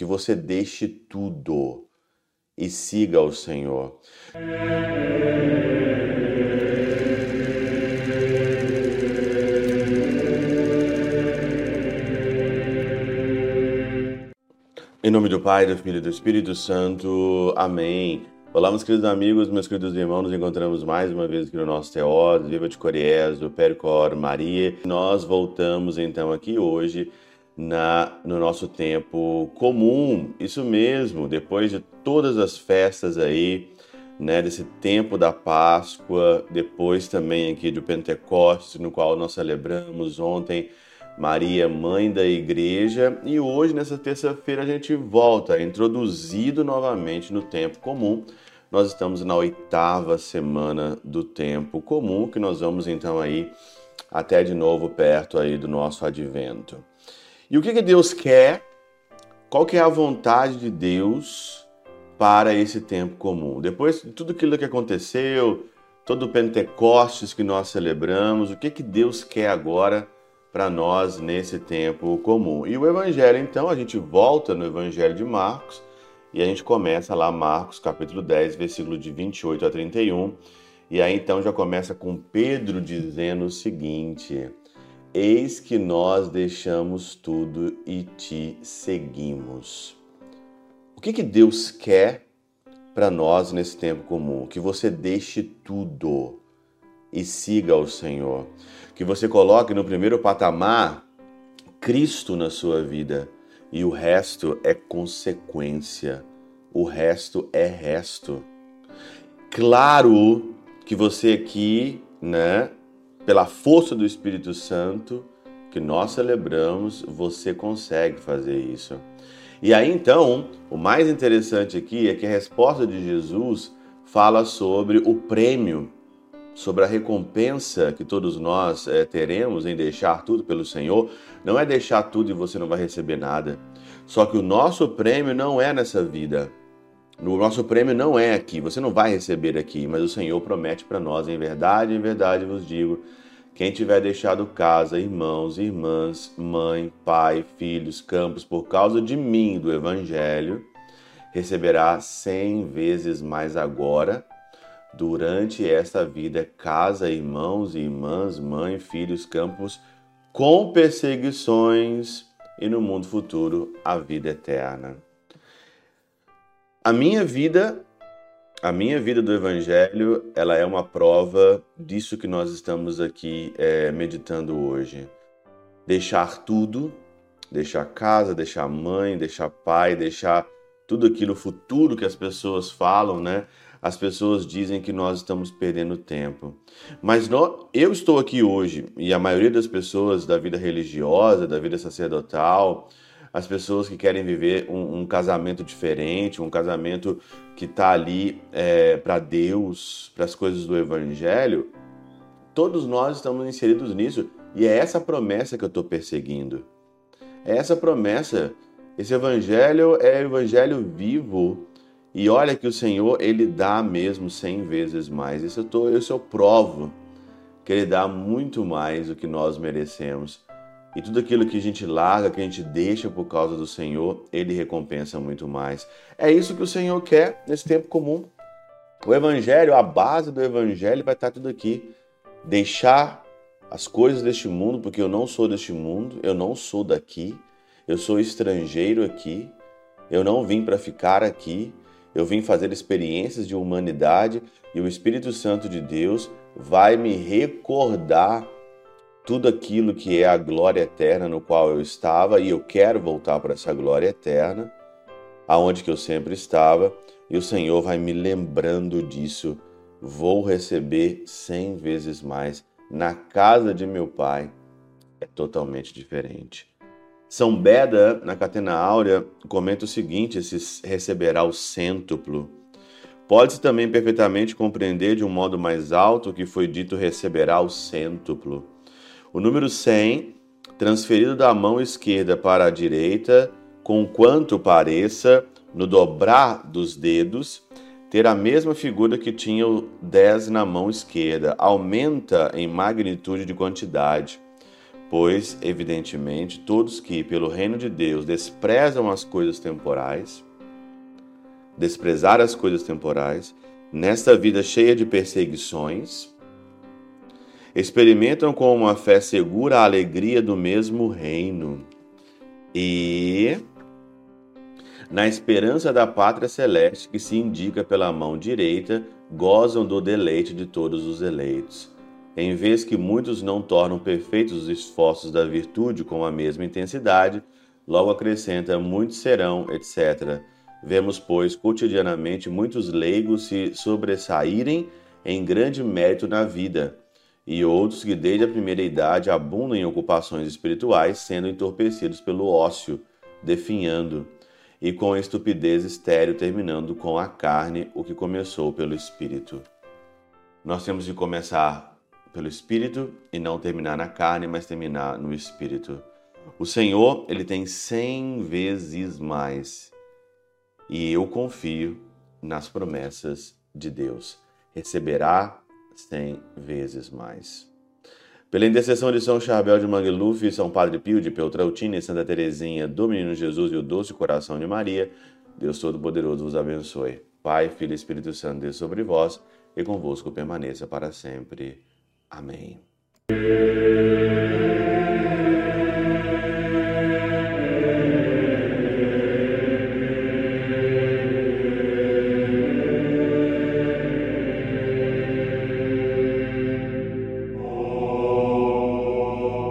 que você deixe tudo e siga o Senhor. Em nome do Pai, do Filho e do Espírito Santo. Amém. Olá, meus queridos amigos, meus queridos irmãos, nos encontramos mais uma vez aqui no nosso Teós, Viva de Coriés, do Percor Maria. Nós voltamos então aqui hoje na, no nosso tempo comum, isso mesmo, depois de todas as festas aí, né, desse tempo da Páscoa, depois também aqui do Pentecostes, no qual nós celebramos ontem Maria, mãe da igreja, e hoje, nessa terça-feira, a gente volta, introduzido novamente no tempo comum. Nós estamos na oitava semana do tempo comum, que nós vamos então aí até de novo perto aí do nosso advento. E o que, que Deus quer? Qual que é a vontade de Deus para esse tempo comum? Depois de tudo aquilo que aconteceu, todo o Pentecostes que nós celebramos, o que, que Deus quer agora para nós nesse tempo comum? E o Evangelho, então, a gente volta no Evangelho de Marcos e a gente começa lá Marcos capítulo 10, versículo de 28 a 31. E aí então já começa com Pedro dizendo o seguinte: Eis que nós deixamos tudo e te seguimos. O que, que Deus quer para nós nesse tempo comum? Que você deixe tudo e siga o Senhor. Que você coloque no primeiro patamar Cristo na sua vida e o resto é consequência. O resto é resto. Claro que você aqui, né, pela força do Espírito Santo que nós celebramos, você consegue fazer isso. E aí então, o mais interessante aqui é que a resposta de Jesus fala sobre o prêmio, sobre a recompensa que todos nós é, teremos em deixar tudo pelo Senhor. Não é deixar tudo e você não vai receber nada. Só que o nosso prêmio não é nessa vida. O nosso prêmio não é aqui, você não vai receber aqui, mas o Senhor promete para nós, em verdade, em verdade vos digo, quem tiver deixado casa, irmãos, irmãs, mãe, pai, filhos, campos, por causa de mim, do Evangelho, receberá cem vezes mais agora, durante esta vida, casa, irmãos, irmãs, mãe, filhos, campos, com perseguições e no mundo futuro a vida eterna. A minha vida, a minha vida do Evangelho, ela é uma prova disso que nós estamos aqui é, meditando hoje. Deixar tudo, deixar casa, deixar mãe, deixar pai, deixar tudo aquilo futuro que as pessoas falam, né? As pessoas dizem que nós estamos perdendo tempo. Mas nós, eu estou aqui hoje e a maioria das pessoas da vida religiosa, da vida sacerdotal, as pessoas que querem viver um, um casamento diferente, um casamento que está ali é, para Deus, para as coisas do Evangelho, todos nós estamos inseridos nisso. E é essa promessa que eu estou perseguindo. É essa promessa. Esse Evangelho é Evangelho vivo. E olha que o Senhor, Ele dá mesmo cem vezes mais. Isso eu, tô, isso eu provo, que Ele dá muito mais do que nós merecemos. E tudo aquilo que a gente larga, que a gente deixa por causa do Senhor, Ele recompensa muito mais. É isso que o Senhor quer nesse tempo comum. O Evangelho, a base do Evangelho vai estar tudo aqui. Deixar as coisas deste mundo, porque eu não sou deste mundo, eu não sou daqui, eu sou estrangeiro aqui, eu não vim para ficar aqui, eu vim fazer experiências de humanidade e o Espírito Santo de Deus vai me recordar tudo aquilo que é a glória eterna no qual eu estava e eu quero voltar para essa glória eterna, aonde que eu sempre estava, e o Senhor vai me lembrando disso. Vou receber cem vezes mais na casa de meu Pai. É totalmente diferente. São Beda, na Catena Áurea, comenta o seguinte: se receberá o cêntuplo. Pode-se também perfeitamente compreender de um modo mais alto que foi dito receberá o cêntuplo. O número 100, transferido da mão esquerda para a direita, com quanto pareça, no dobrar dos dedos, ter a mesma figura que tinha o 10 na mão esquerda, aumenta em magnitude de quantidade. Pois, evidentemente, todos que, pelo reino de Deus, desprezam as coisas temporais, desprezar as coisas temporais, nesta vida cheia de perseguições, experimentam com uma fé segura a alegria do mesmo reino e, na esperança da pátria celeste que se indica pela mão direita, gozam do deleite de todos os eleitos. Em vez que muitos não tornam perfeitos os esforços da virtude com a mesma intensidade, logo acrescenta muitos serão, etc. Vemos, pois, cotidianamente muitos leigos se sobressaírem em grande mérito na vida, e outros que desde a primeira idade abundam em ocupações espirituais, sendo entorpecidos pelo ócio, definhando, e com estupidez estéril terminando com a carne o que começou pelo espírito. Nós temos de começar pelo espírito e não terminar na carne, mas terminar no espírito. O Senhor, ele tem cem vezes mais. E eu confio nas promessas de Deus. Receberá cem vezes mais. Pela intercessão de São Charbel de Mangluf, São Padre Pio de Peltrautina e Santa Teresinha do Menino Jesus e o Doce Coração de Maria, Deus Todo-Poderoso vos abençoe. Pai, Filho e Espírito Santo, Deus sobre vós e convosco permaneça para sempre. Amém.